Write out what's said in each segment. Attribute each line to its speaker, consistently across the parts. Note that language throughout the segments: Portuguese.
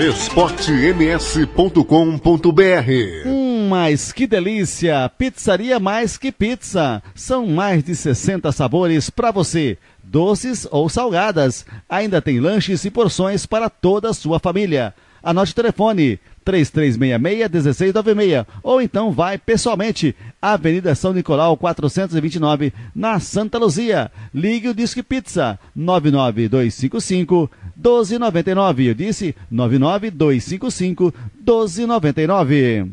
Speaker 1: esportems.com.br
Speaker 2: Hum, mas que delícia! Pizzaria Mais Que Pizza. São mais de 60 sabores para você, doces ou salgadas. Ainda tem lanches e porções para toda a sua família. Anote o telefone 3366-1696 ou então vai pessoalmente Avenida São Nicolau 429 na Santa Luzia. Ligue o Disque Pizza 99255 1299. Eu disse 99255 1299.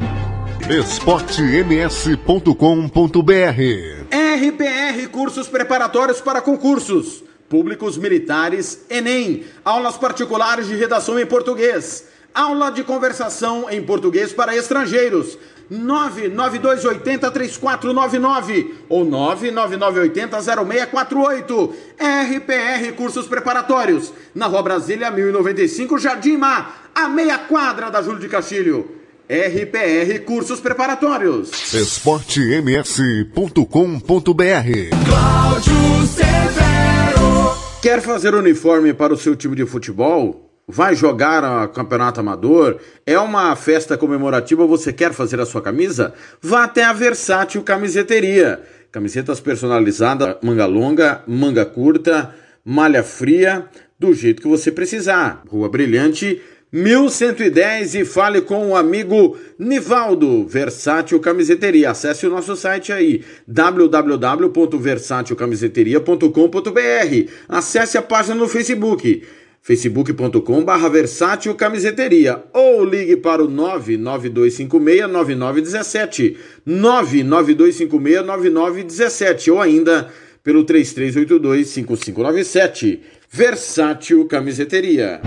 Speaker 1: esportems.com.br
Speaker 3: RPR Cursos Preparatórios para Concursos. Públicos Militares, Enem. Aulas particulares de redação em português. Aula de conversação em português para estrangeiros. 992803499 ou 999800648. RPR Cursos Preparatórios. Na Rua Brasília 1095, Jardim Mar, a meia quadra da Júlio de Castilho. RPR Cursos Preparatórios.
Speaker 1: esportems.com.br
Speaker 4: Cláudio Severo.
Speaker 3: Quer fazer uniforme para o seu time de futebol? Vai jogar a campeonato amador? É uma festa comemorativa? Você quer fazer a sua camisa? Vá até a Versátil Camiseteria. Camisetas personalizadas, manga longa, manga curta, malha fria, do jeito que você precisar. Rua Brilhante, 1110 e fale com o amigo Nivaldo, Versátil Camiseteria. Acesse o nosso site aí, www.versatilcamiseteria.com.br. Acesse a página no Facebook facebook.com barra versátil camiseteria ou ligue para o 992569917 992569917 ou ainda pelo 33825597 Versátil Camiseteria.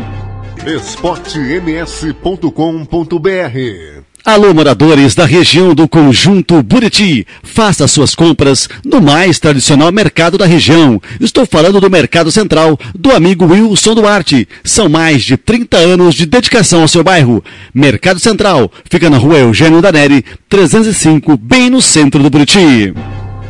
Speaker 1: Esportems.com.br
Speaker 2: Alô, moradores da região do Conjunto Buriti. Faça suas compras no mais tradicional mercado da região. Estou falando do Mercado Central, do amigo Wilson Duarte. São mais de 30 anos de dedicação ao seu bairro. Mercado Central fica na rua Eugênio Daneri, 305, bem no centro do Buriti.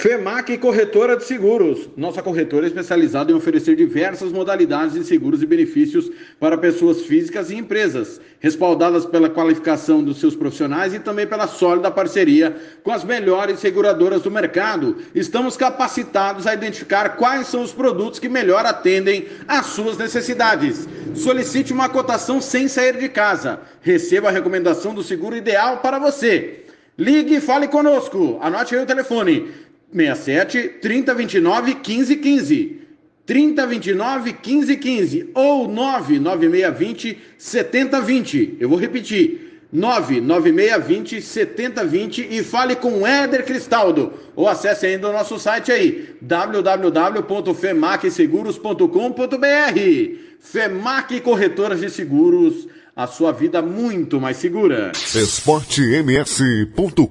Speaker 3: FEMAC Corretora de Seguros. Nossa corretora é especializada em oferecer diversas modalidades de seguros e benefícios para pessoas físicas e empresas, respaldadas pela qualificação dos seus profissionais e também pela sólida parceria com as melhores seguradoras do mercado. Estamos capacitados a identificar quais são os produtos que melhor atendem às suas necessidades. Solicite uma cotação sem sair de casa. Receba a recomendação do seguro ideal para você. Ligue e fale conosco. Anote aí o telefone. 67 3029 1515. 3029 1515 ou 99620 7020. Eu vou repetir. 99620 7020 e fale com Éder Cristaldo. Ou acesse ainda o nosso site aí, www.femacseguros.com.br. Femac Corretoras de Seguros, a sua vida muito mais segura.
Speaker 1: esportems.com.br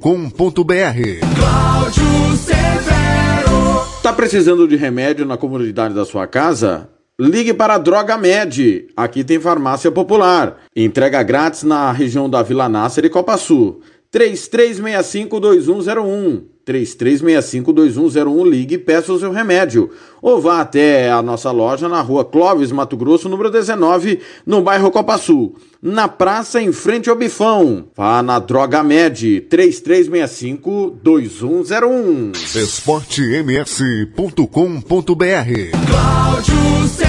Speaker 4: Cláudio Severo.
Speaker 3: Tá precisando de remédio na comunidade da sua casa? Ligue para a Droga Med. Aqui tem farmácia popular. Entrega grátis na região da Vila Nácer e Copa Sul. 33652101. 33652101, ligue e peça o seu remédio. Ou vá até a nossa loja na rua Clóvis, Mato Grosso, número 19, no bairro Copa Sul. Na praça, em frente ao Bifão. Vá na Droga Med, 33652101.
Speaker 1: esportems.com.br
Speaker 4: Cláudio.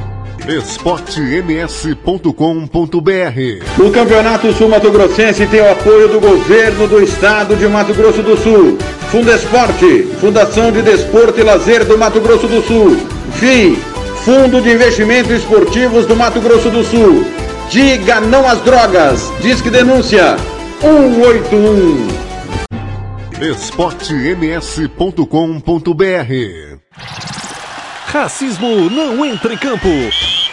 Speaker 1: esportems.com.br
Speaker 3: O Campeonato Sul Mato Grossense tem o apoio do governo do estado de Mato Grosso do Sul. Fundo Esporte, Fundação de Desporto e Lazer do Mato Grosso do Sul. FII, Fundo de Investimentos Esportivos do Mato Grosso do Sul. Diga não às drogas. Disque denúncia 181.
Speaker 1: esportems.com.br
Speaker 5: Racismo não entra em campo.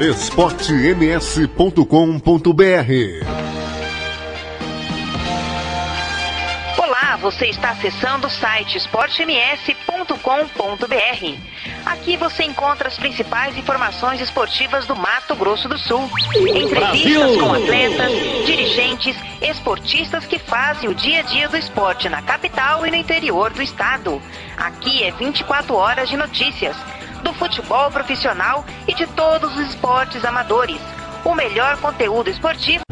Speaker 1: esportems.com.br
Speaker 6: Olá, você está acessando o site esportems.com.br. Aqui você encontra as principais informações esportivas do Mato Grosso do Sul. Entrevistas com atletas, dirigentes, esportistas que fazem o dia a dia do esporte na capital e no interior do estado. Aqui é 24 horas de notícias do futebol profissional e de todos os esportes amadores. O melhor conteúdo esportivo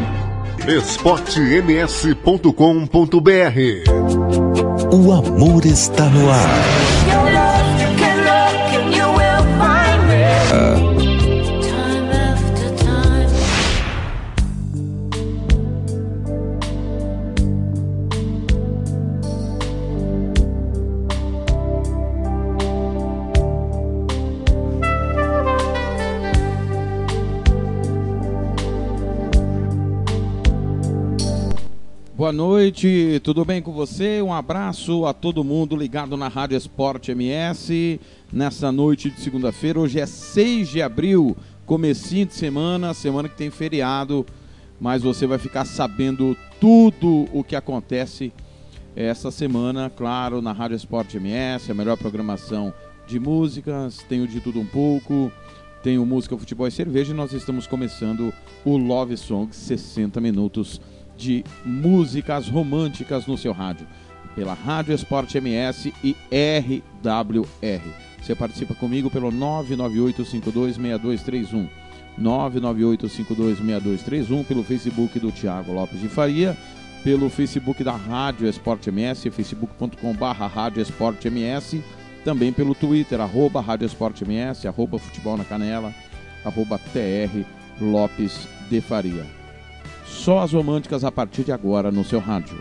Speaker 1: esportems.com.br
Speaker 5: O amor está no ar.
Speaker 7: Noite, tudo bem com você? Um abraço a todo mundo ligado na Rádio Esporte MS nessa noite de segunda-feira. Hoje é 6 de abril, comecinho de semana, semana que tem feriado, mas você vai ficar sabendo tudo o que acontece essa semana, claro, na Rádio Esporte MS, a melhor programação de músicas, tenho de tudo um pouco, tenho música, futebol e cerveja e nós estamos começando o Love Song 60 minutos de músicas românticas no seu rádio, pela Rádio Esporte MS e RWR. Você participa comigo pelo 998526231. 998526231 pelo Facebook do Tiago Lopes de Faria, pelo Facebook da Rádio Esporte MS, facebook.com/barra Rádio Esporte MS, também pelo Twitter arroba Rádio Esporte MS, arroba Futebol na Canela, arroba TR Lopes de Faria. Só as românticas a partir de agora no seu rádio.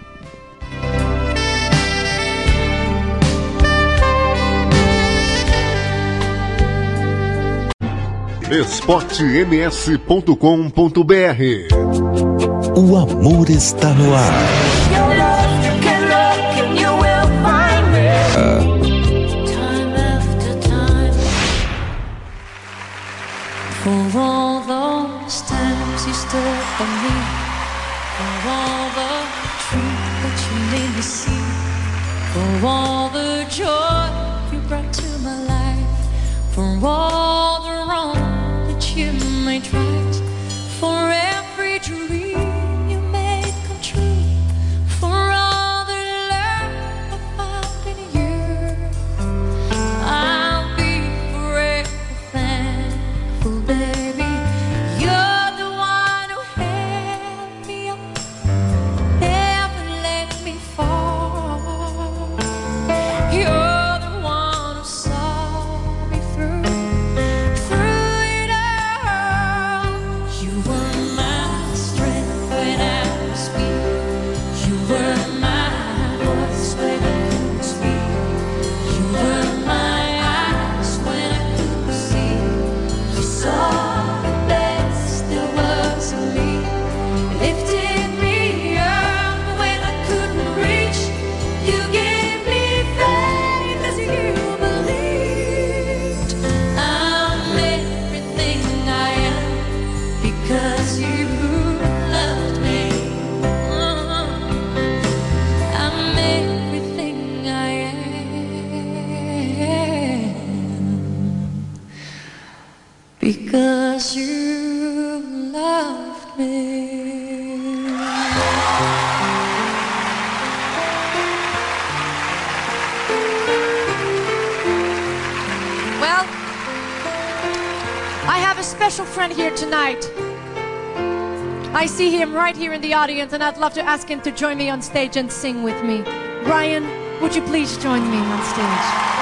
Speaker 1: esportems.com.br
Speaker 5: O amor está no ar.
Speaker 8: right
Speaker 9: here in the audience, and I'd love to ask him to join me on stage and sing with me. Ryan, would you please join me on stage?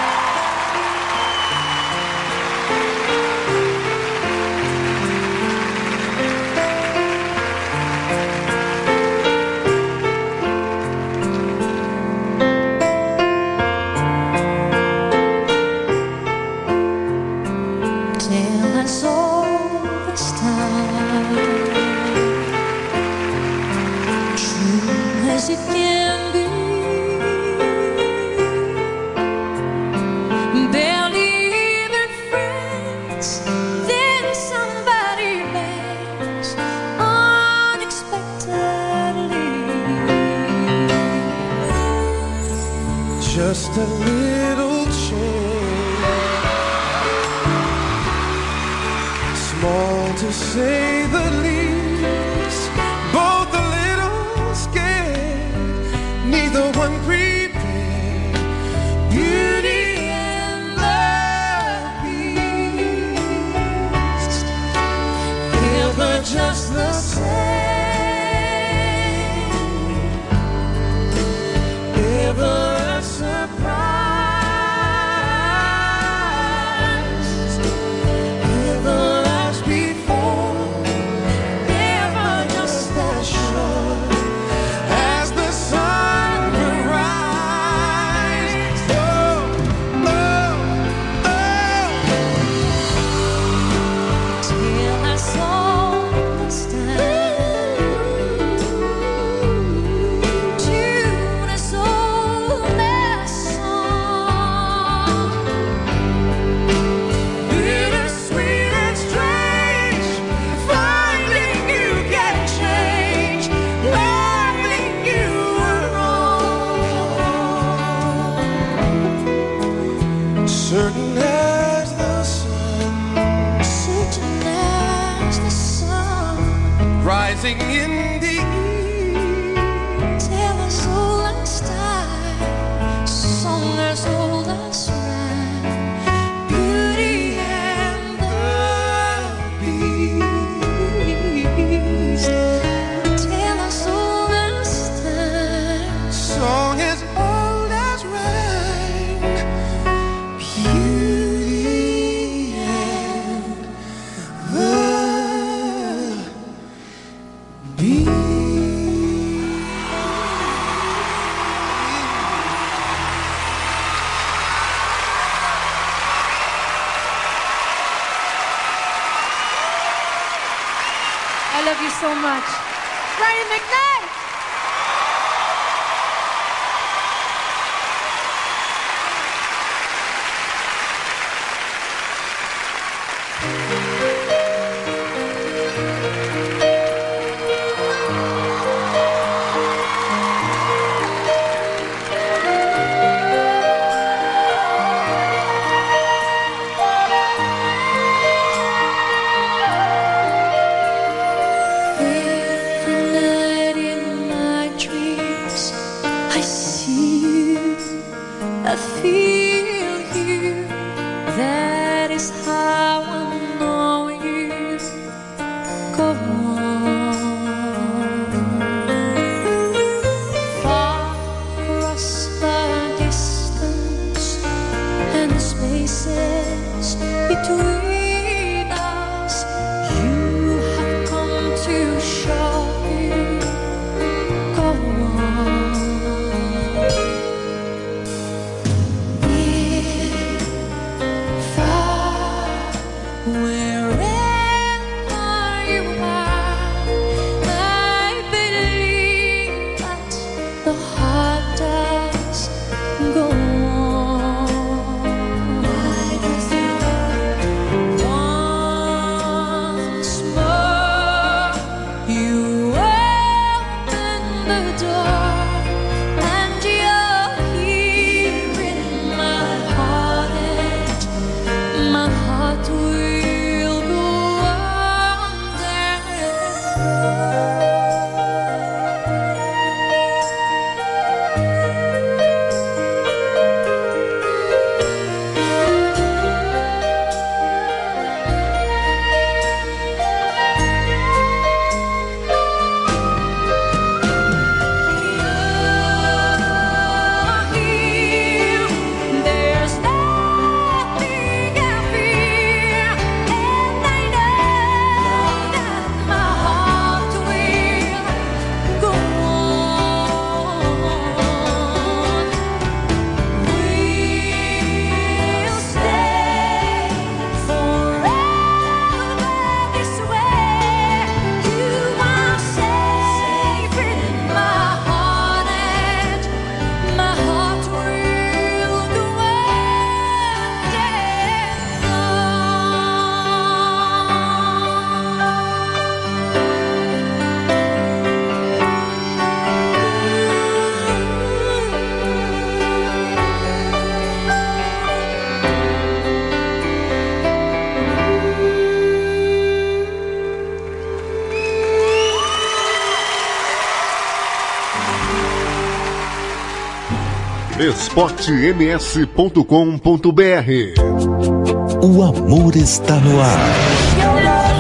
Speaker 1: esportems.com.br
Speaker 10: O amor está no ar.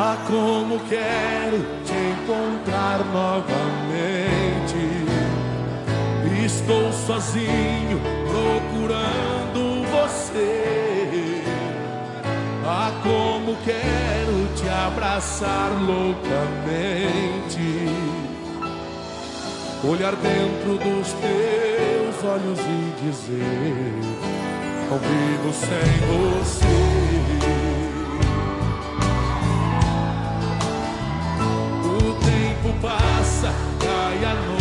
Speaker 11: Ah, como quero te encontrar novamente. Estou sozinho procurando você. Ah, como quero te abraçar loucamente. Olhar dentro dos teus olhos e dizer: Não vivo sem você. Cai a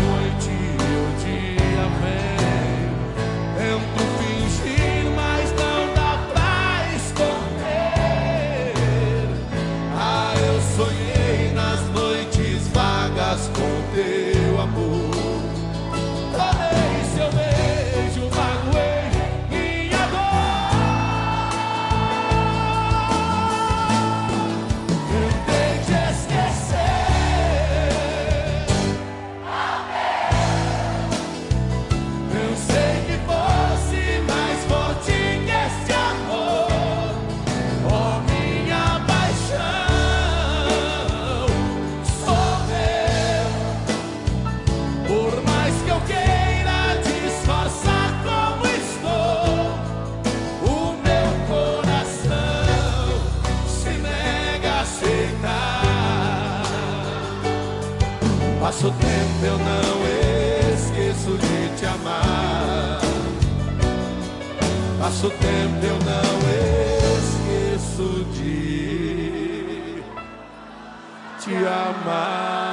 Speaker 11: não esqueço de te amar. Passa o tempo, eu não esqueço de te amar.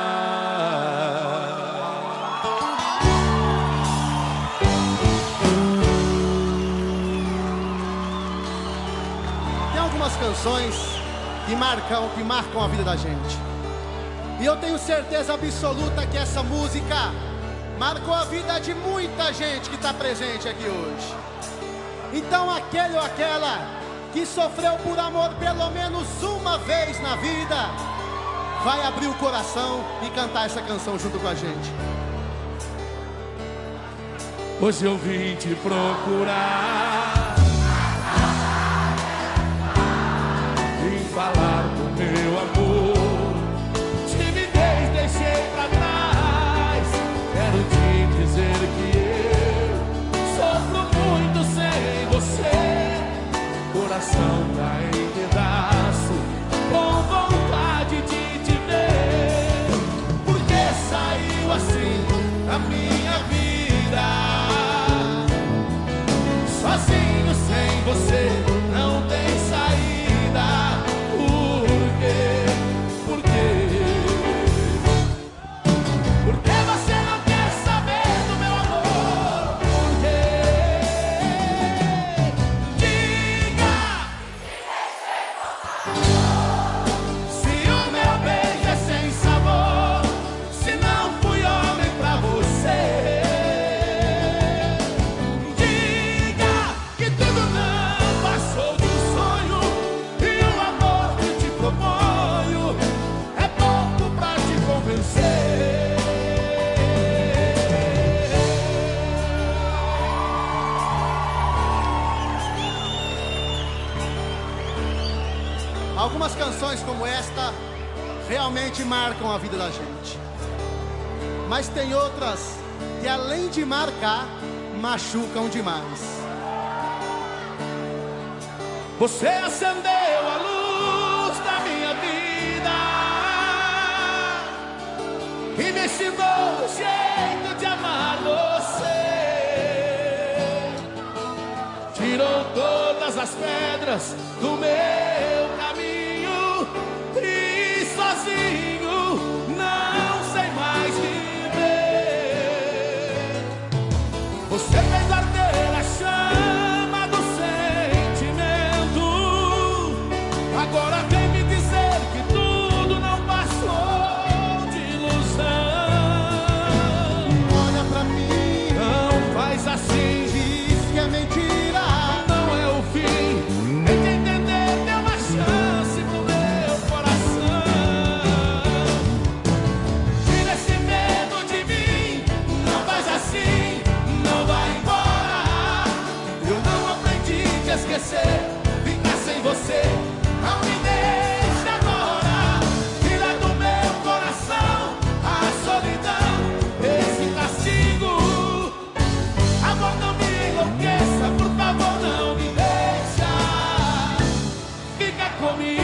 Speaker 12: Tem algumas canções que marcam, que marcam a vida da gente. E eu tenho certeza absoluta que essa música marcou a vida de muita gente que está presente aqui hoje. Então, aquele ou aquela que sofreu por amor pelo menos uma vez na vida, vai abrir o coração e cantar essa canção junto com a gente.
Speaker 11: Hoje eu vim te procurar, vim falar com
Speaker 12: machucam demais.
Speaker 11: Você
Speaker 12: é
Speaker 11: acendeu. comigo.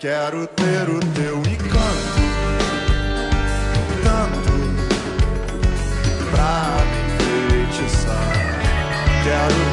Speaker 11: Quero ter
Speaker 13: o teu encanto, tanto pra me enfeitiçar. Quero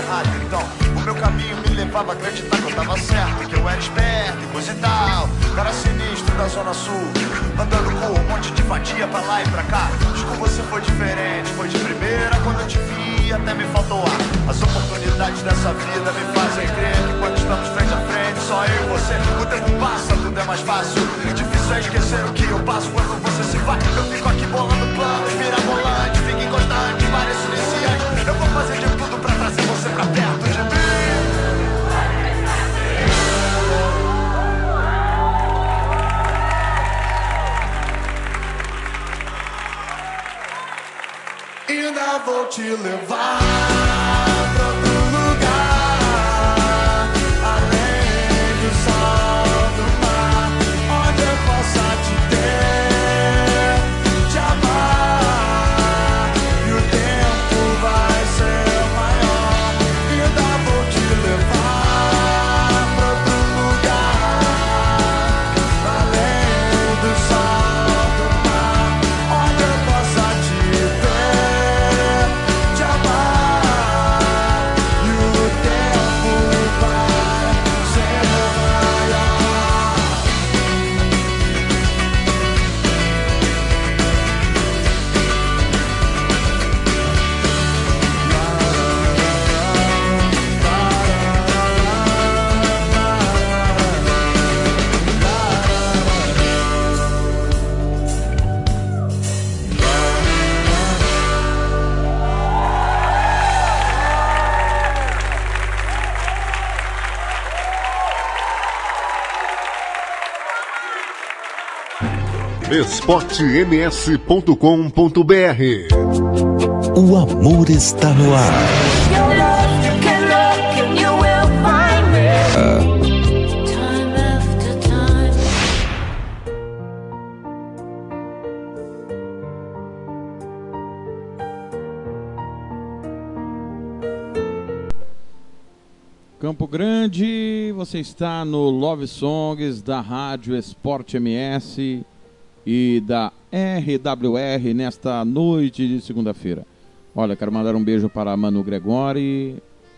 Speaker 13: Errada, então. O meu caminho me levava a acreditar que eu tava certo, que eu era esperto e coisa e tal. Cara sinistro da Zona Sul, andando com um monte de vadia pra lá e pra cá. Com você foi diferente, foi de primeira quando eu te vi, até me faltou ar. As oportunidades dessa vida me fazem crer que quando estamos frente a frente, só eu e você, o tempo passa, tudo é mais fácil. Difícil é esquecer o que eu passo quando você se vai. Eu fico aqui bolando planos, mirabolante, fico inconstante, pareço iniciante. Eu vou fazer de vou te levar
Speaker 1: esportems.com.br
Speaker 14: O amor está no ar.
Speaker 7: Campo Grande, você está no Love Songs da Rádio Esporte MS e da RWR nesta noite de segunda-feira. Olha, quero mandar um beijo para Manu Gregori,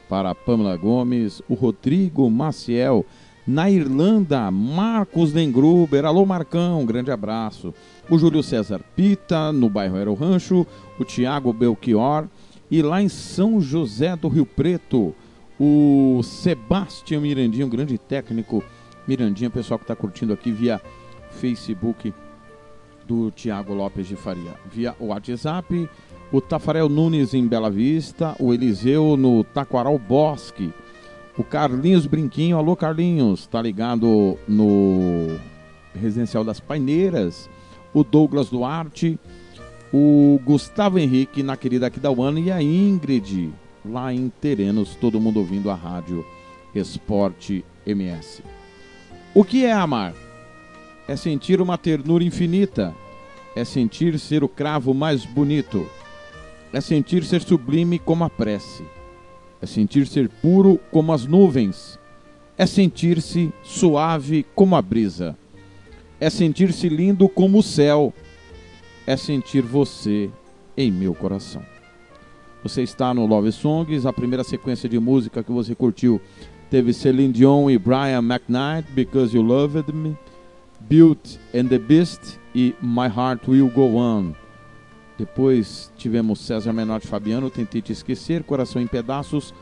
Speaker 7: para Pamela Gomes, o Rodrigo Maciel, na Irlanda, Marcos Dengruber, alô Marcão, um grande abraço. O Júlio César Pita, no bairro Aero Rancho, o Tiago Belchior, e lá em São José do Rio Preto, o Sebastião Mirandinha, um grande técnico. Mirandinha, pessoal que está curtindo aqui via Facebook do Tiago Lopes de Faria. Via WhatsApp, o Tafarel Nunes em Bela Vista, o Eliseu no Taquaral Bosque, o Carlinhos Brinquinho, alô Carlinhos, tá ligado no Residencial das Paineiras, o Douglas Duarte, o Gustavo Henrique na querida Aquidauana e a Ingrid lá em Terenos, todo mundo ouvindo a rádio Esporte MS. O que é amar? É sentir uma ternura infinita, é sentir ser o cravo mais bonito, é sentir ser sublime como a prece, é sentir ser puro como as nuvens, é sentir-se suave como a brisa, é sentir-se lindo como o céu, é sentir você em meu coração. Você está no Love Songs, a primeira sequência de música que você curtiu teve Celine Dion e Brian McKnight, Because You Loved Me. Beauty and the Beast e My Heart Will Go On. Depois tivemos César Menotti Fabiano, Tentei Te Esquecer, Coração em Pedaços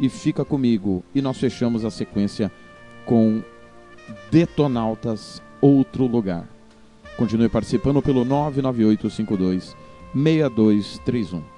Speaker 7: e Fica Comigo. E nós fechamos a sequência com Detonautas, Outro Lugar. Continue participando pelo 99852 6231.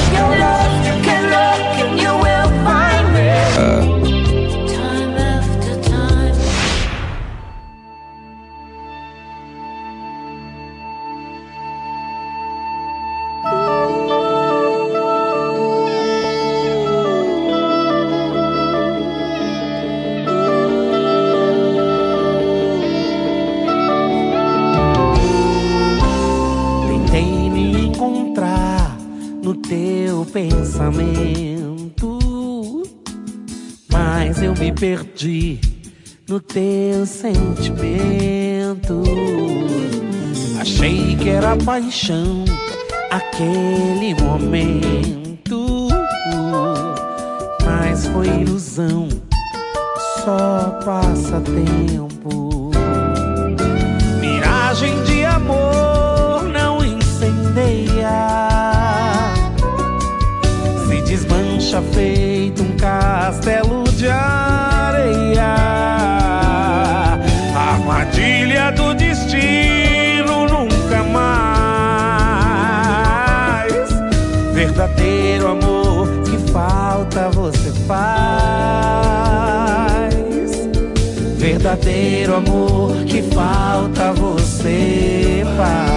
Speaker 15: paixão, aquele momento. Mas foi ilusão, só passa tempo. verdadeiro amor que falta você, Pai.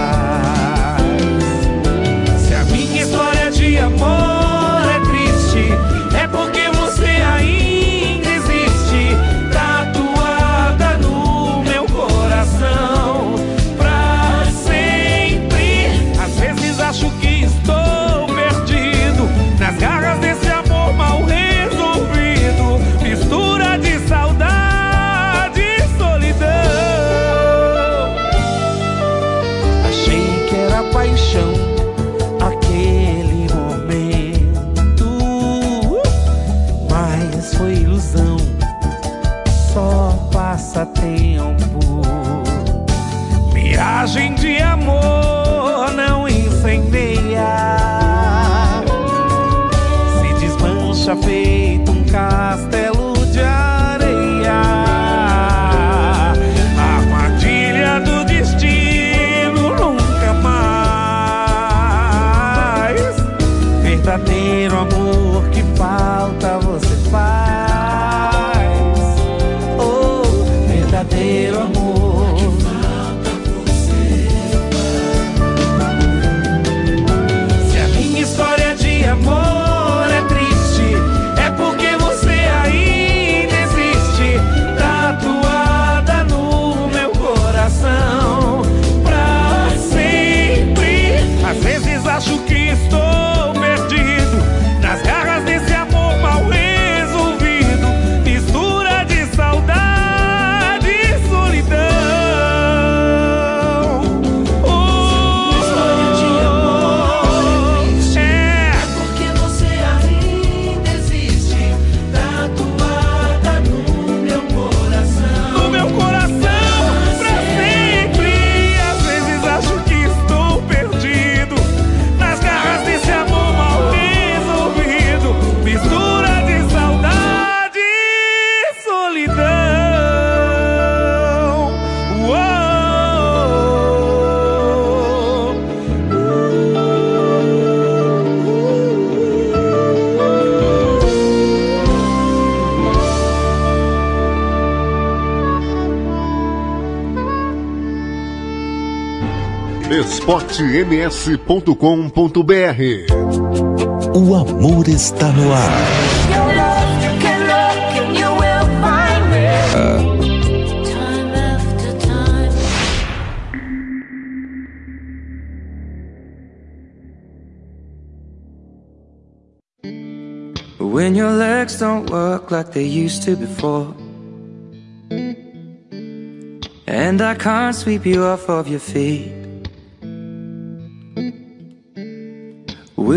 Speaker 1: sms.com.br
Speaker 10: O amor está no ar.
Speaker 16: When your legs don't work like they used to before. And I can't sweep you off of your feet.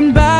Speaker 16: looking back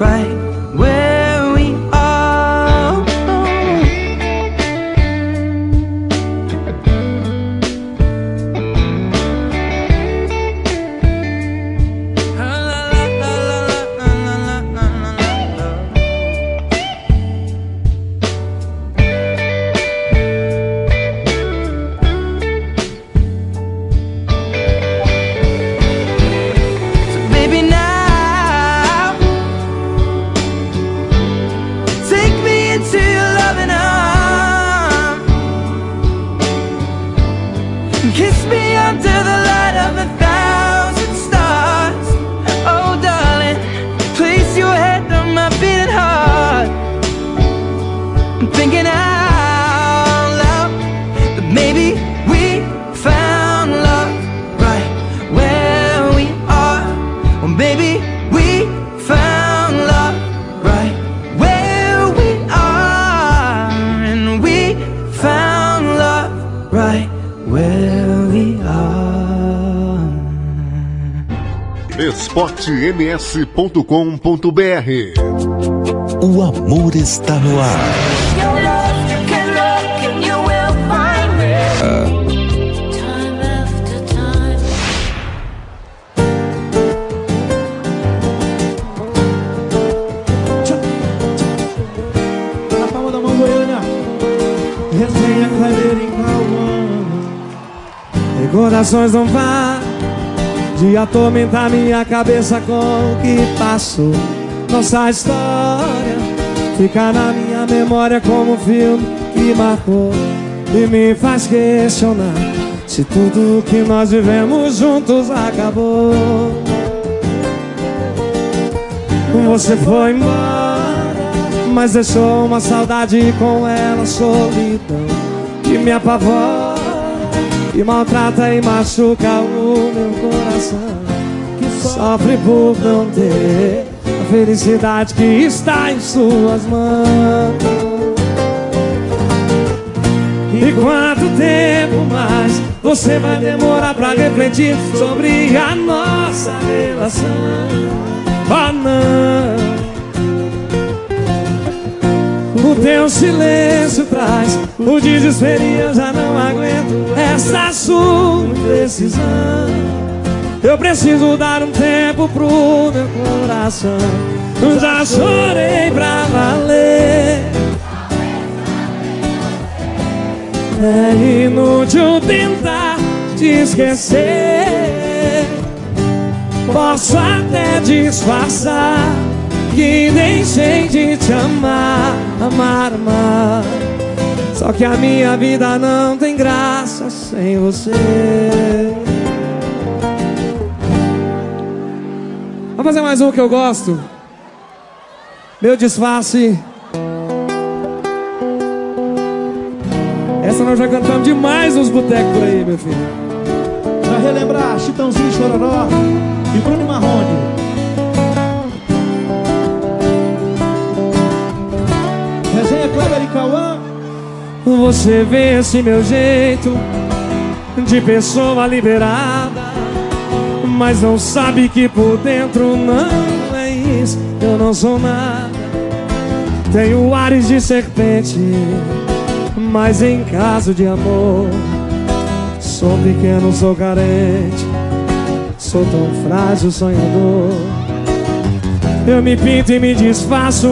Speaker 16: right
Speaker 1: rs.com.br.
Speaker 10: O amor está no ar.
Speaker 17: A palma da mão goiana, resenha clareira e Cauã. E corações não vai. E atormenta minha cabeça com o que passou. Nossa história fica na minha memória como um filme que marcou E me faz questionar se tudo que nós vivemos juntos acabou. Você foi embora, mas deixou uma saudade com ela solidão Que me apavora e maltrata e machuca o meu coração que sofre por não ter a felicidade que está em suas mãos. E quanto tempo mais você vai demorar pra refletir sobre a nossa relação? Oh não O teu silêncio traz. O desespero e eu já não aguento essa sua indecisão Eu preciso dar um tempo pro meu coração. Já chorei pra valer. É inútil tentar te esquecer. Posso até disfarçar Que deixei de te amar, amar, amar. Só que a minha vida não tem graça sem você. Vamos fazer mais um que eu gosto. Meu disfarce. Essa nós já cantamos demais nos botecos por aí, meu filho.
Speaker 18: Pra relembrar, Chitãozinho Chororó e Bruno Marrone. Cauã.
Speaker 17: Você vê esse meu jeito de pessoa liberada, mas não sabe que por dentro não é isso. Eu não sou nada. Tenho ares de serpente, mas em caso de amor, sou pequeno, sou carente, sou tão frágil, sonhador. Eu me pinto e me desfaço,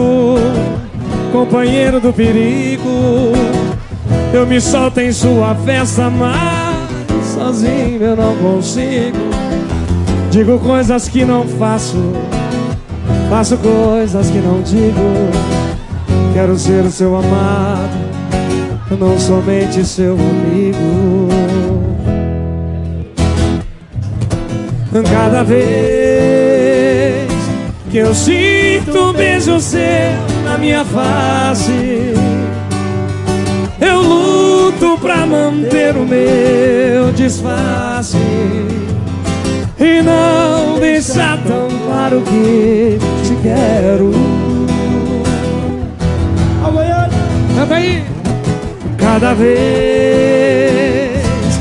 Speaker 17: companheiro do perigo. Eu me solto em sua festa, mas sozinho eu não consigo. Digo coisas que não faço, faço coisas que não digo. Quero ser o seu amado, não somente seu amigo. Cada vez que eu sinto um beijo seu na minha face, eu luto pra manter o meu disfarce e não deixar tão claro que te quero. Cada vez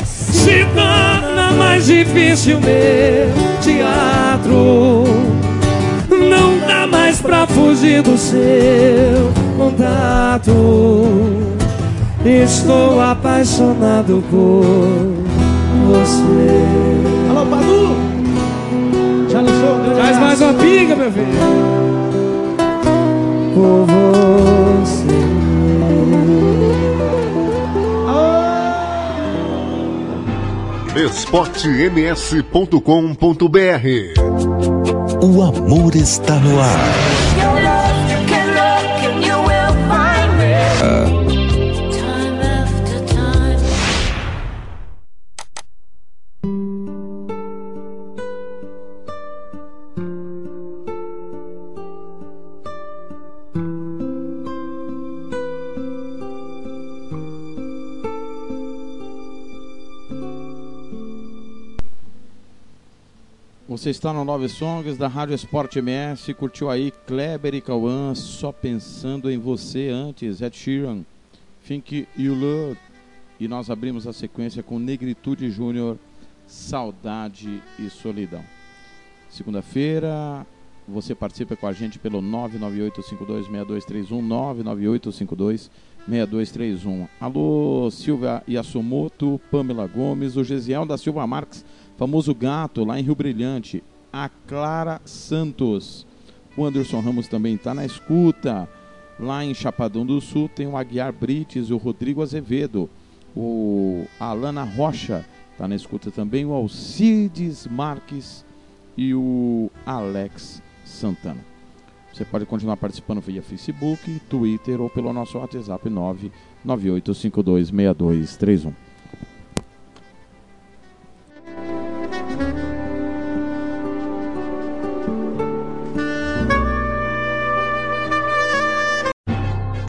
Speaker 17: se torna mais difícil meu teatro. Mais pra fugir do seu contato. Estou apaixonado por você.
Speaker 18: Alô, Padu! Já lançou um grande
Speaker 17: Traz mais uma piga, meu filho. Por você.
Speaker 1: esportems.com.br
Speaker 10: O amor está no ar.
Speaker 7: Está no Nove Songs da Rádio Esporte MS, curtiu aí Kleber e Cauã, só pensando em você antes, Ed Sheeran, Think You Love. E nós abrimos a sequência com Negritude Júnior, Saudade e Solidão. Segunda-feira, você participa com a gente pelo 998526231, 998526231. Alô, Silvia Yasumoto, Pamela Gomes, o Gesiel da Silva Marques, famoso gato lá em Rio Brilhante, a Clara Santos. O Anderson Ramos também está na escuta. Lá em Chapadão do Sul tem o Aguiar Brites e o Rodrigo Azevedo. O Alana Rocha está na escuta também. O Alcides Marques e o Alex Santana. Você pode continuar participando via Facebook, Twitter ou pelo nosso WhatsApp 998526231.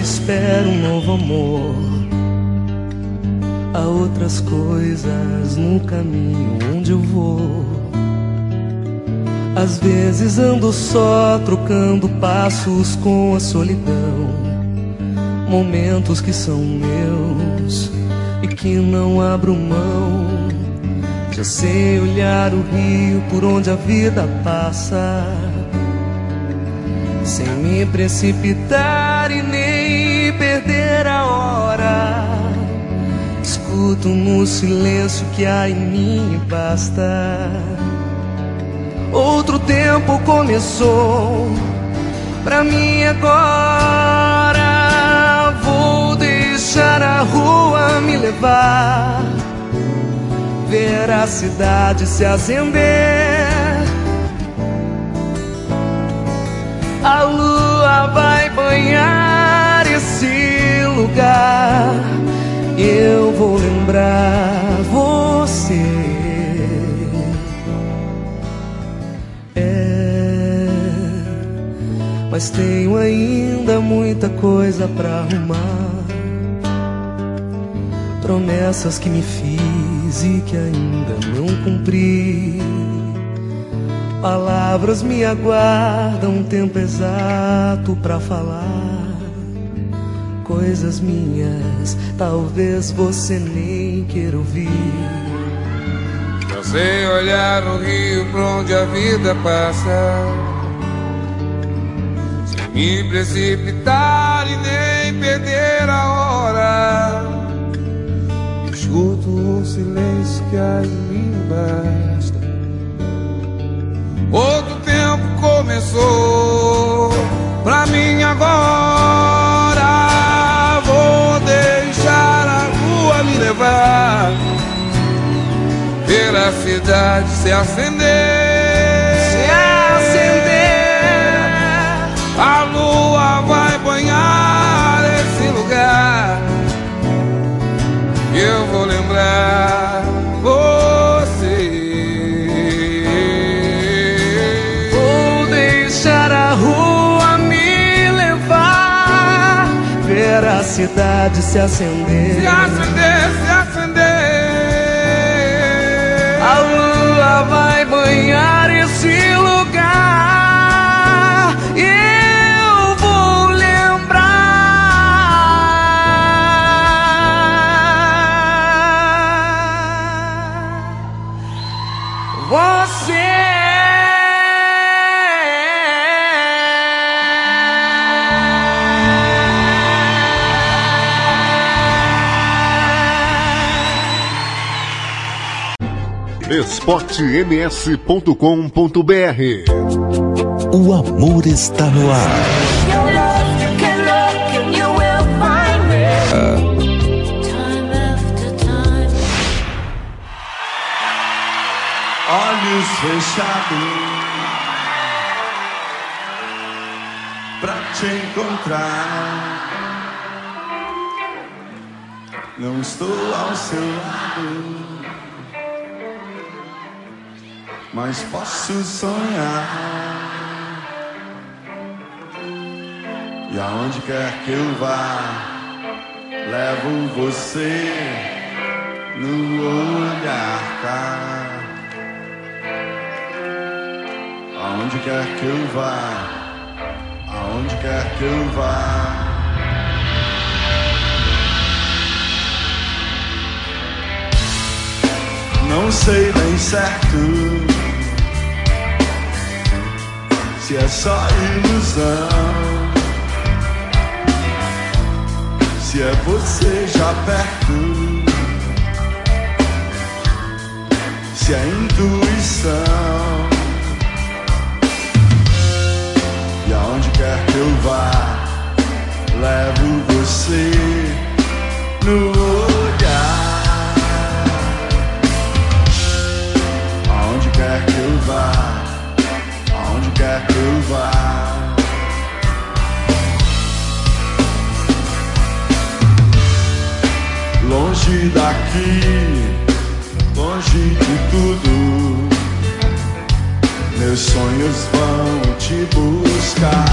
Speaker 19: Espera um novo amor. Há outras coisas no caminho onde eu vou. Às vezes ando só trocando passos com a solidão. Momentos que são meus e que não abro mão. Já sei olhar o rio por onde a vida passa, sem me precipitar Escuto no silêncio que há em mim basta. Outro tempo começou pra mim agora. Vou deixar a rua me levar ver a cidade se acender. A lua vai banhar esse lugar. Eu vou lembrar você. É, mas tenho ainda muita coisa pra arrumar. Promessas que me fiz e que ainda não cumpri. Palavras me aguardam um tempo exato pra falar. Coisas minhas, talvez você nem queira ouvir.
Speaker 20: Eu sei olhar o rio pra onde a vida passa Sem me precipitar e nem perder a hora. Escuto o silêncio que em mim basta. Outro tempo começou pra mim agora levar Pela cidade se acender.
Speaker 19: Se acender.
Speaker 20: A lua vai banhar esse lugar. Eu vou lembrar você.
Speaker 19: Vou deixar a rua me levar, ver a cidade se acender.
Speaker 20: Se acender, se acender
Speaker 1: esportems.com.br
Speaker 10: O amor está no ar.
Speaker 11: Olhos fechados pra te encontrar. Não estou ao seu lado, mas posso sonhar. E aonde quer que eu vá, levo você no olhar. Aonde quer que eu vá, aonde quer que eu vá.
Speaker 13: Não sei nem certo se é só ilusão. Se é você já perto, se é intuição. E aonde quer que eu vá, levo você no olhar. Aonde quer que eu vá, quer vá. Longe daqui, longe de tudo. Meus sonhos vão te buscar.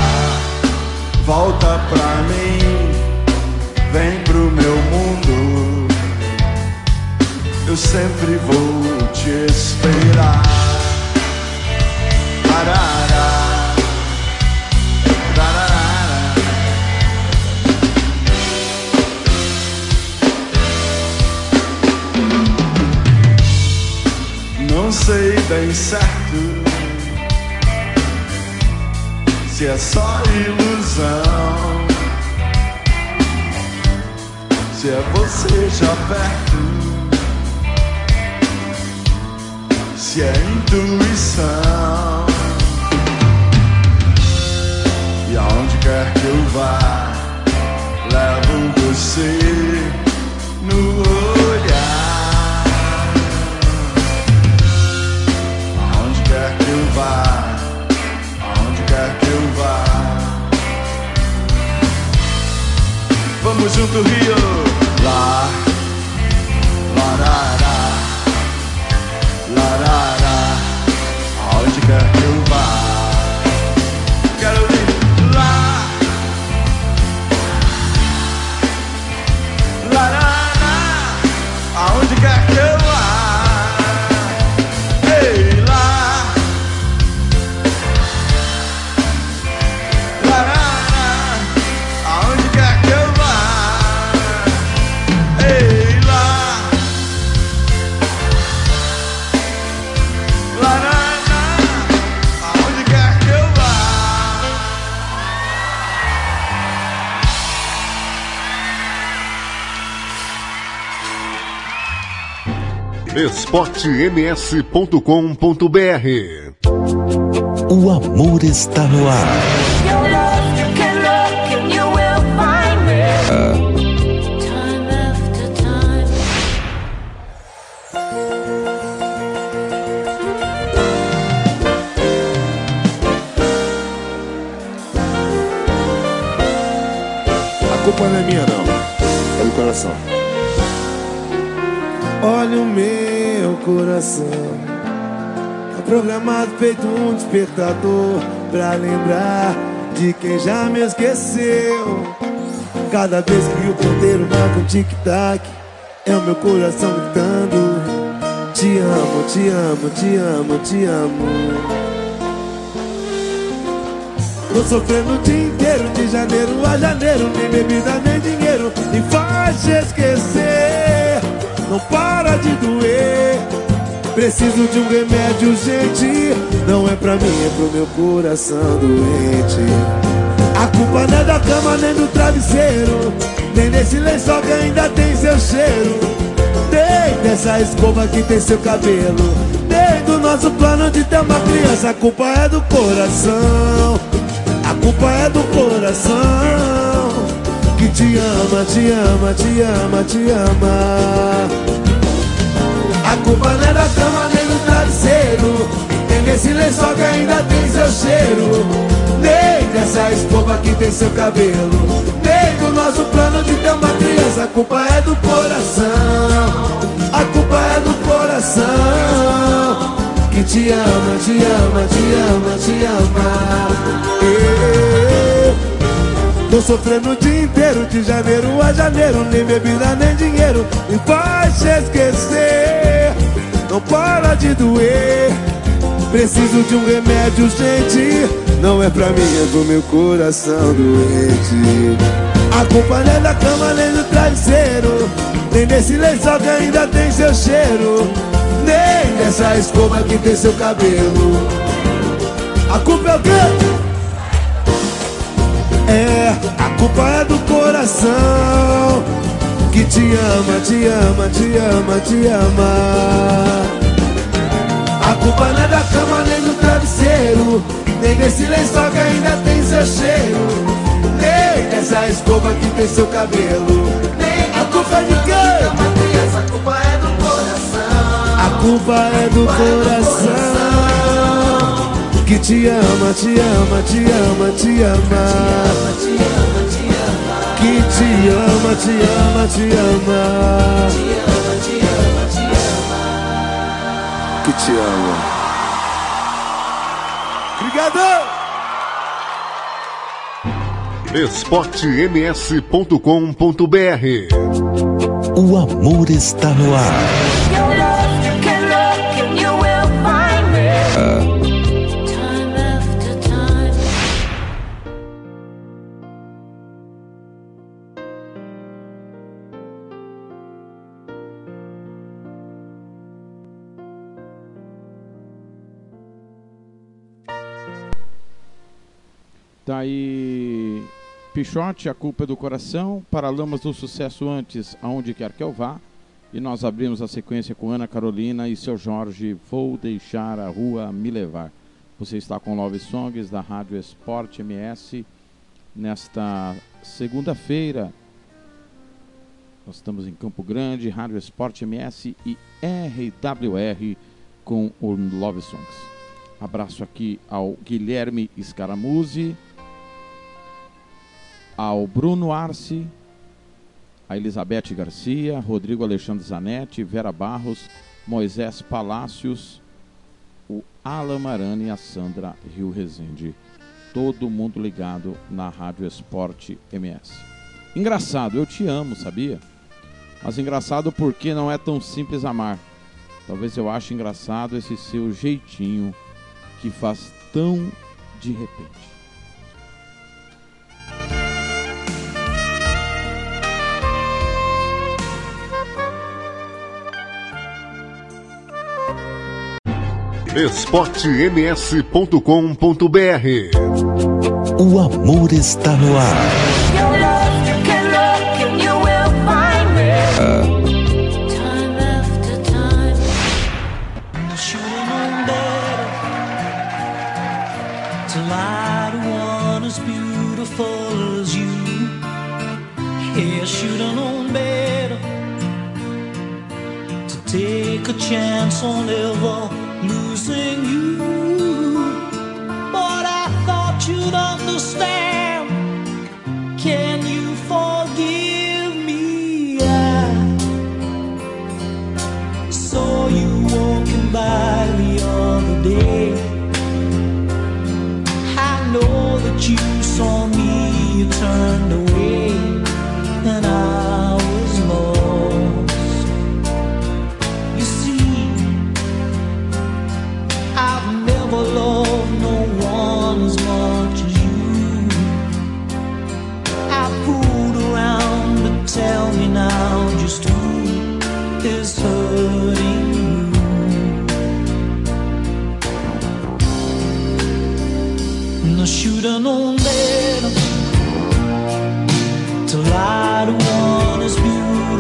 Speaker 13: Volta pra mim, vem pro meu mundo. Eu sempre vou te esperar. Arará. Bem certo se é só ilusão, se é você já perto, se é intuição. E aonde quer que eu vá, levo você no olhar. Vá, aonde quer que eu vá. Vamos junto, Rio. Lá, larará.
Speaker 1: esportems.com.br
Speaker 10: O amor está no ar.
Speaker 21: A culpa não é minha, não. É do coração.
Speaker 22: Olha o meu coração. Tá programado feito um despertador Pra lembrar de quem já me esqueceu. Cada vez que o ponteiro marca um tic-tac É o meu coração gritando. Te amo, te amo, te amo, te amo. Tô sofrendo o dia inteiro, de janeiro a janeiro Nem bebida, nem dinheiro me faz esquecer. Não para de doer Preciso de um remédio urgente Não é pra mim, é pro meu coração doente. A culpa não é da cama, nem do travesseiro Nem desse lençol que ainda tem seu cheiro. Nem dessa escova que tem seu cabelo. Nem do nosso plano de ter uma criança. A culpa é do coração. A culpa é do coração. Que te ama, te ama, te ama, te ama a culpa não é da cama nem do travesseiro. Nem desse lençol que ainda tem seu cheiro. Nem dessa escova que tem seu cabelo. Nem do nosso plano de ter uma criança. A culpa é do coração. A culpa é do coração. Que te ama, te ama, te ama, te ama. Eu Tô sofrendo o dia inteiro, de janeiro a janeiro Nem bebida, nem dinheiro. Me faz esquecer Não para de doer. Preciso de um remédio urgente Não é pra mim, é pro meu coração doente. A culpa é da cama, nem do travesseiro. Nem desse lençol que ainda tem seu cheiro. Nem dessa escova que tem seu cabelo. A culpa é o quê? É, a culpa é do coração que te ama, te ama, te ama, te ama. A culpa não é da cama nem do travesseiro, nem desse lençol que ainda tem seu cheiro, nem dessa escova que tem seu cabelo. A culpa é de quem?
Speaker 11: A culpa é do coração.
Speaker 22: A culpa é do coração que te ama, te ama, te ama, te ama. Que te ama, te ama, te ama. Que te ama. Obrigado!
Speaker 1: esportems.com.br
Speaker 10: O amor está no ar.
Speaker 7: Tá aí Pichote, a culpa é do coração, Paralamas do Sucesso antes, aonde quer que eu vá. E nós abrimos a sequência com Ana Carolina e seu Jorge, Vou Deixar a Rua Me Levar. Você está com Love Songs da Rádio Esporte MS nesta segunda-feira. Nós estamos em Campo Grande, Rádio Esporte MS e RWR com o Love Songs. Abraço aqui ao Guilherme Scaramuzzi, ao Bruno Arce, a Elizabeth Garcia, Rodrigo Alexandre Zanetti, Vera Barros, Moisés Palácios, o Alan Marani e a Sandra Rio Rezende. Todo mundo ligado na Rádio Esporte MS. Engraçado, eu te amo, sabia? Mas engraçado porque não é tão simples amar. Talvez eu ache engraçado esse seu jeitinho que faz tão de repente.
Speaker 1: esportems.com.br
Speaker 10: O amor está no ar.
Speaker 23: To lie to one as beautiful as you. Yeah, should have known better. To take a chance on ever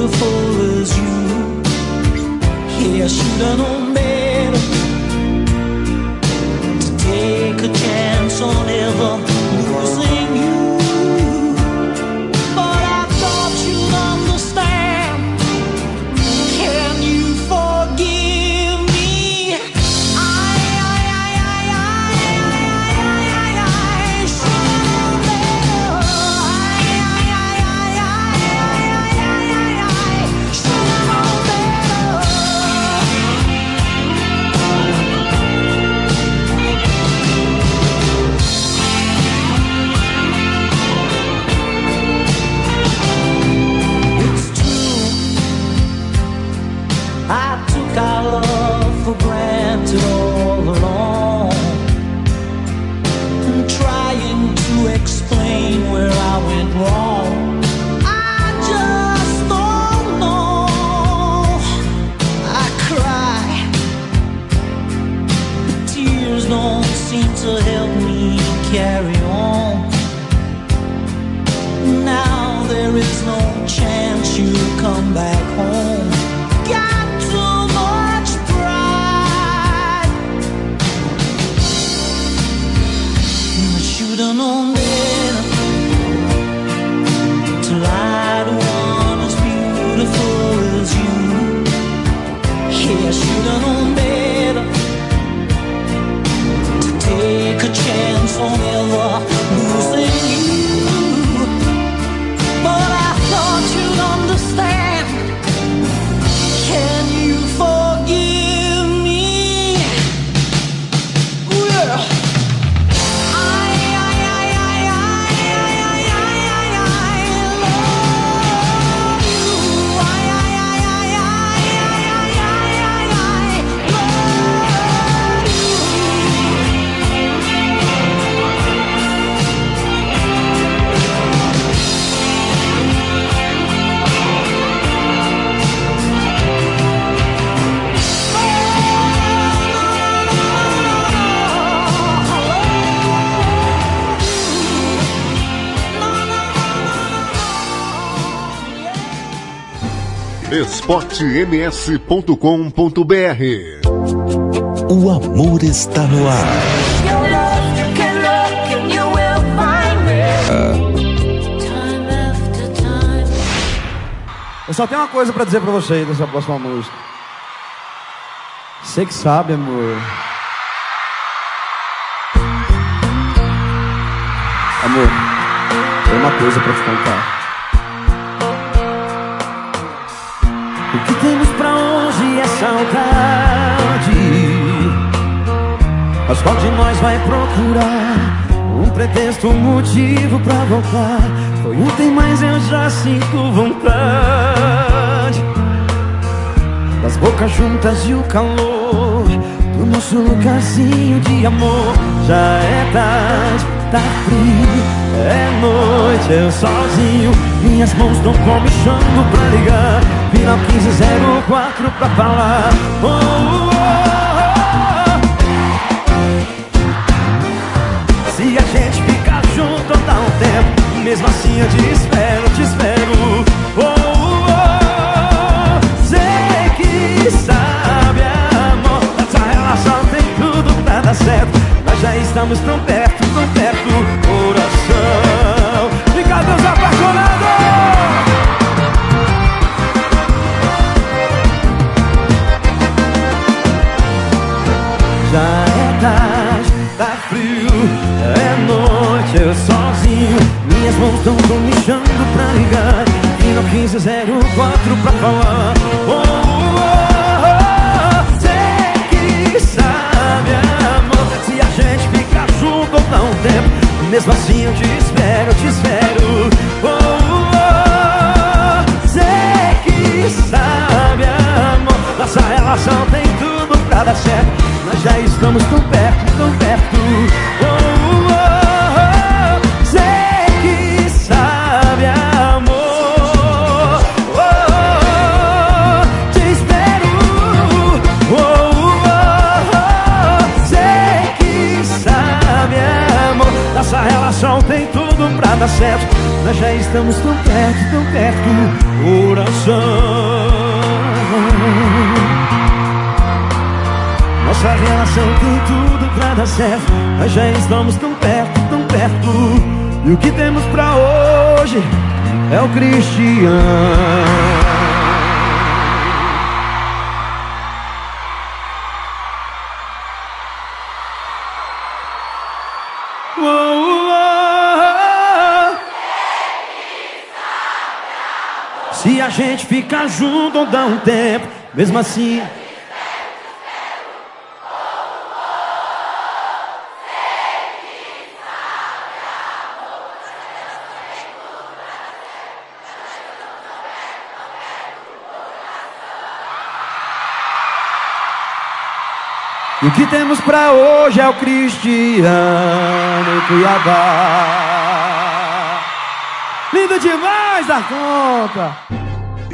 Speaker 23: beautiful as you. Yeah, I should've known better
Speaker 1: esportems.com.br
Speaker 10: O amor está no ar.
Speaker 18: Eu só tenho uma coisa para dizer para vocês nessa próxima música. Você que sabe, amor. Amor, tem uma coisa para te contar. Temos pra hoje é saudade. Mas qual de nós vai procurar um pretexto, um motivo pra voltar? Foi ontem, mas eu já sinto vontade das bocas juntas e o calor do nosso lugarzinho de amor. Já é tarde, tá frio, é noite, eu sozinho. Minhas mãos tão como me chamo pra ligar. Final 1504 pra falar. Oh, oh, oh. Se a gente ficar junto, dá um tempo. Mesmo assim eu te espero, te espero. Oh, oh, oh. Sei que sabe, amor. Essa relação tem tudo pra dar certo. Nós já estamos tão perto, tão perto. Mãos tão comichando pra ligar. E no 1504 pra falar. Oh, oh, oh, sei que sabe, amor. Se a gente ficar junto ou não tempo. Mesmo assim eu te espero, te espero. Oh, oh, oh, sei que sabe, amor. Nossa relação tem tudo pra dar certo. Nós já estamos tão perto, tão perto. Dar certo. Nós já estamos tão perto, tão perto. Coração. Nossa relação tem tudo pra dar certo. Nós já estamos tão perto, tão perto. E o que temos pra hoje é o Cristiano. A gente ficar junto dá um tempo, mesmo assim. E o que temos pra hoje é o Cristiano Cuiabá. Lindo demais da conta.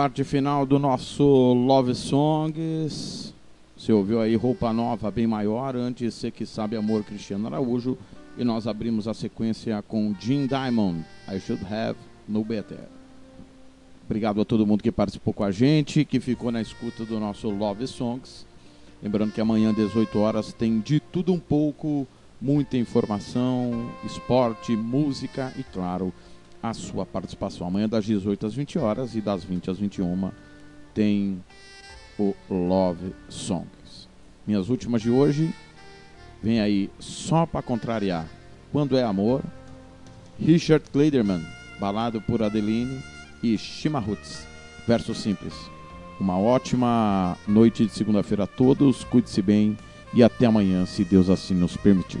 Speaker 7: Parte final do nosso Love Songs. Você ouviu aí Roupa Nova Bem Maior, antes Você Que Sabe Amor Cristiano Araújo. E nós abrimos a sequência com Jim Diamond, I Should Have No Better. Obrigado a todo mundo que participou com a gente, que ficou na escuta do nosso Love Songs. Lembrando que amanhã, 18 horas, tem de tudo um pouco, muita informação, esporte, música e, claro, a sua participação. Amanhã, das 18 às 20 horas e das 20 às 21, tem o Love Songs. Minhas últimas de hoje, vem aí só para contrariar. Quando é amor, Richard Kleiderman, balado por Adeline e Shima Roots, verso simples. Uma ótima noite de segunda-feira a todos. Cuide-se bem e até amanhã, se Deus assim nos permitir.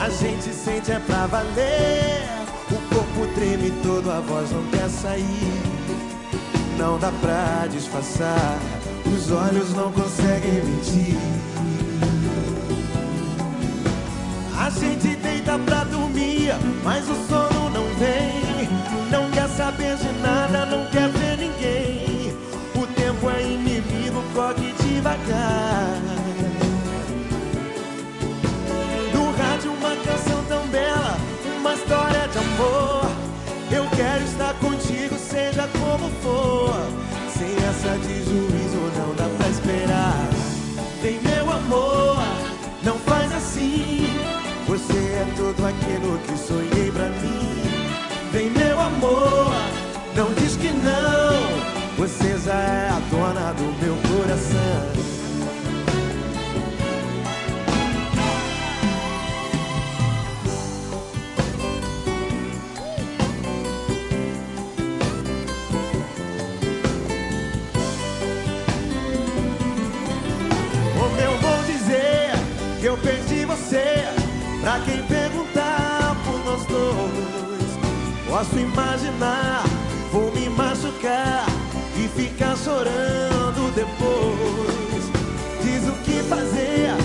Speaker 22: A gente sente é pra valer O corpo treme todo, a voz não quer sair Não dá pra disfarçar Os olhos não conseguem mentir A gente deita pra dormir, mas o sono não vem. Não quer saber de nada, não quer ver ninguém. O tempo é inimigo, corre devagar. Amor. Eu quero estar contigo, seja como for. Sem essa de juízo, não dá pra esperar. Vem, meu amor, não faz assim. Você é tudo aquilo que sonhei pra mim. Vem, meu amor, não diz que não. Você já é a dona do meu coração. Posso imaginar, vou me machucar e ficar chorando depois. Diz o que fazer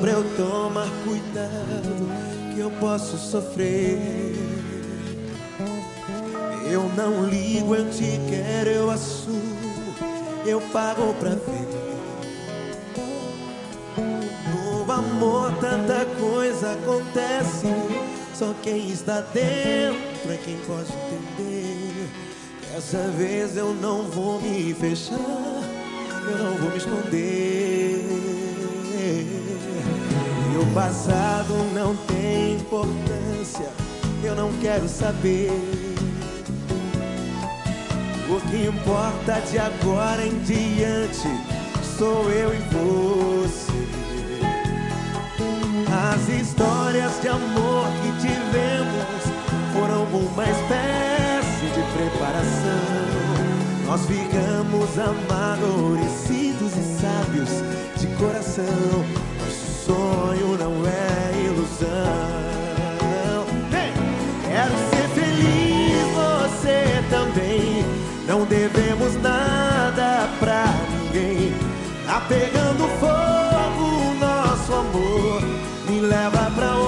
Speaker 22: pra eu tomar cuidado que eu posso sofrer. Eu não ligo, eu te quero, eu assumo, eu pago pra ver. No amor tanta coisa acontece, só quem está dentro é quem pode entender. Dessa vez eu não vou me fechar, eu não vou me esconder. O passado não tem importância, eu não quero saber. O que importa de agora em diante sou eu e você. As histórias de amor que tivemos foram uma espécie de preparação. Nós ficamos amadurecidos e sábios de coração. Sonho não é ilusão. Quero ser feliz, você também. Não devemos nada pra ninguém. Tá pegando fogo o nosso amor. Me leva pra onde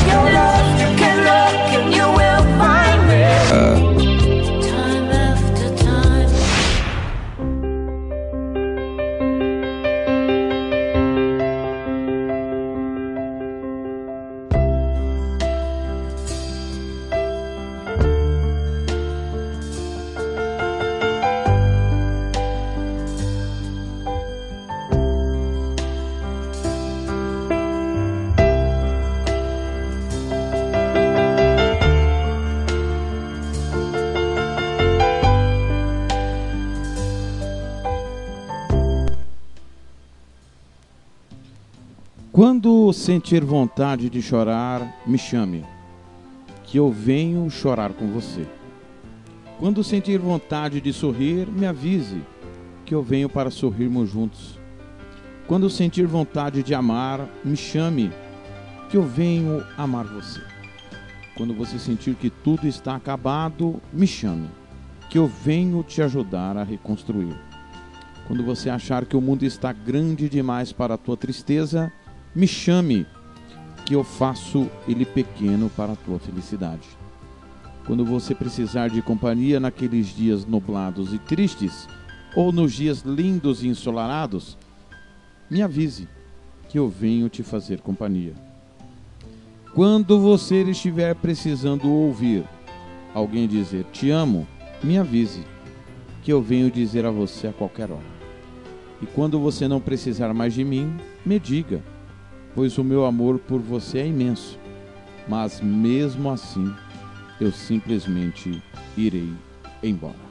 Speaker 7: Sentir vontade de chorar, me chame, que eu venho chorar com você. Quando sentir vontade de sorrir, me avise, que eu venho para sorrirmos juntos. Quando sentir vontade de amar, me chame, que eu venho amar você. Quando você sentir que tudo está acabado, me chame, que eu venho te ajudar a reconstruir. Quando você achar que o mundo está grande demais para a tua tristeza, me chame, que eu faço ele pequeno para a tua felicidade. Quando você precisar de companhia naqueles dias nublados e tristes, ou nos dias lindos e ensolarados, me avise, que eu venho te fazer companhia. Quando você estiver precisando ouvir alguém dizer te amo, me avise, que eu venho dizer a você a qualquer hora. E quando você não precisar mais de mim, me diga, pois o meu amor por você é imenso. Mas mesmo assim, eu simplesmente irei embora.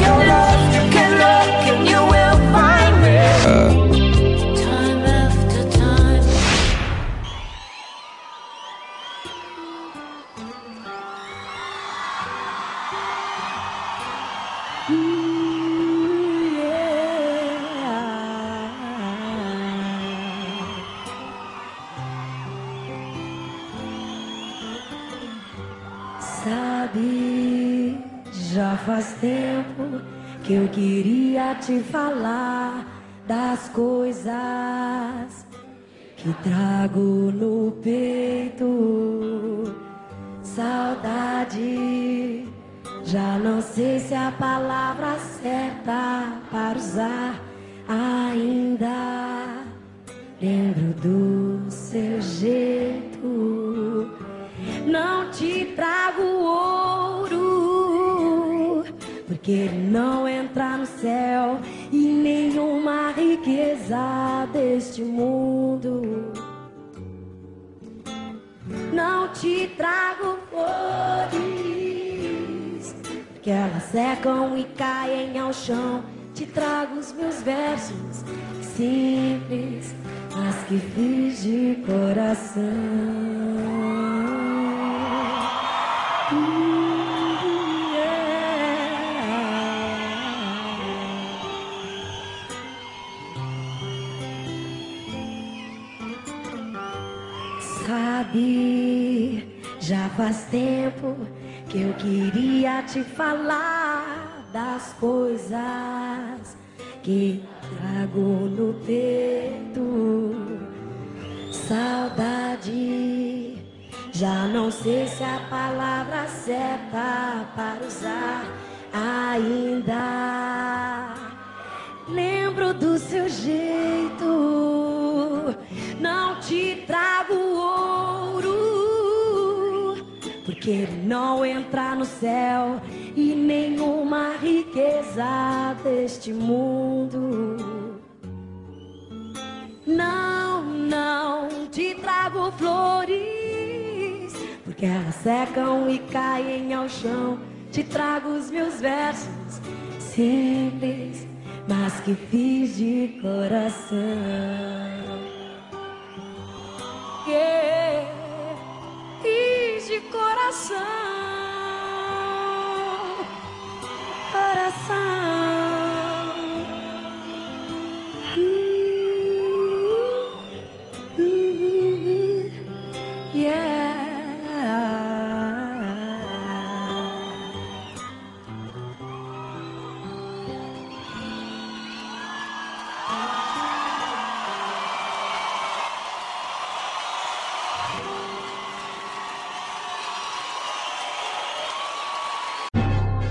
Speaker 24: Porque ele não entra no céu e nenhuma riqueza deste mundo. Não te trago flores, porque elas secam e caem ao chão. Te trago os meus versos simples, mas que fiz de coração. Faz tempo que eu queria te falar das coisas que trago no peito. Saudade, já não sei se a palavra certa para usar ainda. Lembro do seu jeito, não te trago ouro, que não entra no céu e nenhuma riqueza deste mundo. Não, não te trago flores, porque elas secam e caem ao chão. Te trago os meus versos simples, mas que fiz de coração. Yeah, fiz de coração, coração.